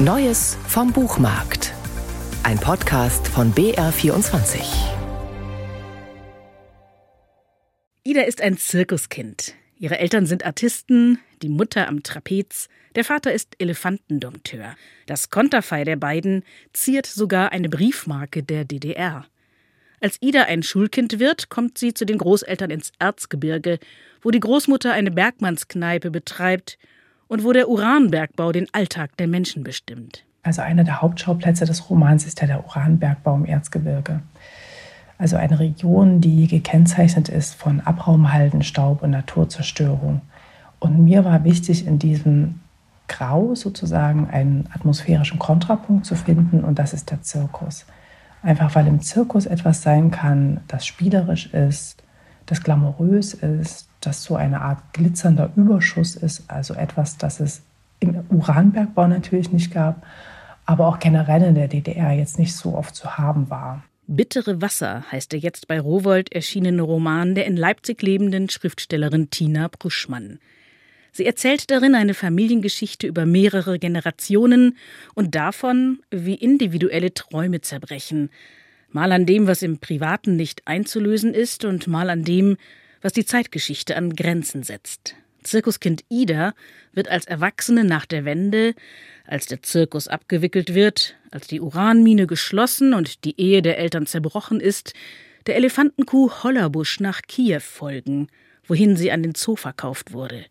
Neues vom Buchmarkt. Ein Podcast von BR24. Ida ist ein Zirkuskind. Ihre Eltern sind Artisten, die Mutter am Trapez, der Vater ist Elefantendompteur. Das Konterfei der beiden ziert sogar eine Briefmarke der DDR. Als Ida ein Schulkind wird, kommt sie zu den Großeltern ins Erzgebirge, wo die Großmutter eine Bergmannskneipe betreibt und wo der Uranbergbau den Alltag der Menschen bestimmt. Also einer der Hauptschauplätze des Romans ist ja der Uranbergbau im Erzgebirge. Also eine Region, die gekennzeichnet ist von Abraumhalden, Staub und Naturzerstörung. Und mir war wichtig, in diesem Grau sozusagen einen atmosphärischen Kontrapunkt zu finden und das ist der Zirkus. Einfach weil im Zirkus etwas sein kann, das spielerisch ist, das glamourös ist, das so eine Art glitzernder Überschuss ist, also etwas, das es im Uranbergbau natürlich nicht gab, aber auch generell in der DDR jetzt nicht so oft zu haben war. Bittere Wasser heißt der jetzt bei Rowold erschienene Roman der in Leipzig lebenden Schriftstellerin Tina Bruschmann. Sie erzählt darin eine Familiengeschichte über mehrere Generationen und davon, wie individuelle Träume zerbrechen, mal an dem, was im Privaten nicht einzulösen ist, und mal an dem, was die Zeitgeschichte an Grenzen setzt. Zirkuskind Ida wird als Erwachsene nach der Wende, als der Zirkus abgewickelt wird, als die Uranmine geschlossen und die Ehe der Eltern zerbrochen ist, der Elefantenkuh Hollerbusch nach Kiew folgen, wohin sie an den Zoo verkauft wurde.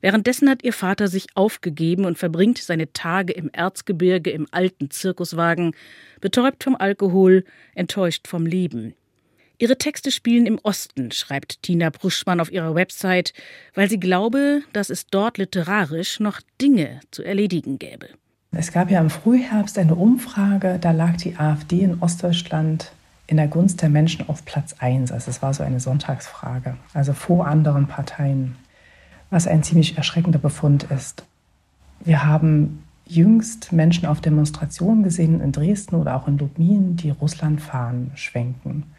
Währenddessen hat ihr Vater sich aufgegeben und verbringt seine Tage im Erzgebirge im alten Zirkuswagen, betäubt vom Alkohol, enttäuscht vom Leben. Ihre Texte spielen im Osten, schreibt Tina Bruschmann auf ihrer Website, weil sie glaube, dass es dort literarisch noch Dinge zu erledigen gäbe. Es gab ja im Frühherbst eine Umfrage, da lag die AfD in Ostdeutschland in der Gunst der Menschen auf Platz 1. Also es war so eine Sonntagsfrage, also vor anderen Parteien, was ein ziemlich erschreckender Befund ist. Wir haben jüngst Menschen auf Demonstrationen gesehen in Dresden oder auch in Lubmin, die Russlandfahnen schwenken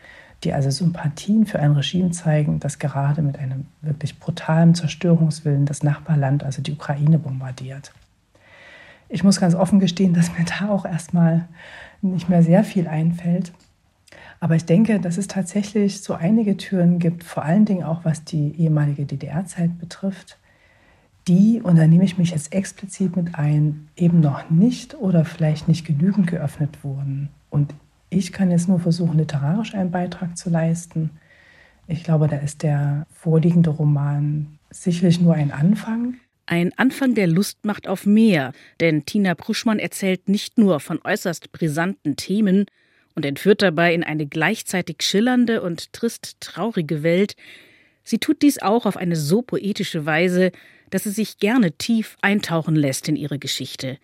die also Sympathien für ein Regime zeigen, das gerade mit einem wirklich brutalen Zerstörungswillen das Nachbarland, also die Ukraine, bombardiert. Ich muss ganz offen gestehen, dass mir da auch erstmal nicht mehr sehr viel einfällt. Aber ich denke, dass es tatsächlich so einige Türen gibt, vor allen Dingen auch was die ehemalige DDR-Zeit betrifft, die, und da nehme ich mich jetzt explizit mit ein, eben noch nicht oder vielleicht nicht genügend geöffnet wurden. Und ich kann jetzt nur versuchen, literarisch einen Beitrag zu leisten. Ich glaube, da ist der vorliegende Roman sicherlich nur ein Anfang. Ein Anfang, der Lust macht auf mehr, denn Tina Pruschmann erzählt nicht nur von äußerst brisanten Themen und entführt dabei in eine gleichzeitig schillernde und trist traurige Welt. Sie tut dies auch auf eine so poetische Weise, dass es sich gerne tief eintauchen lässt in ihre Geschichte.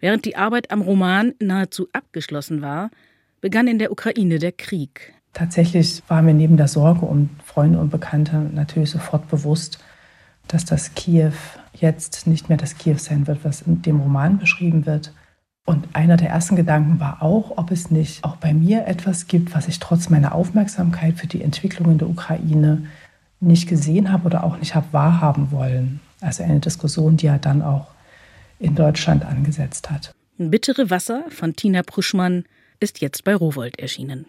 Während die Arbeit am Roman nahezu abgeschlossen war, begann in der Ukraine der Krieg. Tatsächlich war mir neben der Sorge um Freunde und Bekannte natürlich sofort bewusst, dass das Kiew jetzt nicht mehr das Kiew sein wird, was in dem Roman beschrieben wird. Und einer der ersten Gedanken war auch, ob es nicht auch bei mir etwas gibt, was ich trotz meiner Aufmerksamkeit für die Entwicklung in der Ukraine nicht gesehen habe oder auch nicht habe wahrhaben wollen. Also eine Diskussion, die er dann auch in Deutschland angesetzt hat. Bittere Wasser von Tina Pruschmann ist jetzt bei Rowold erschienen.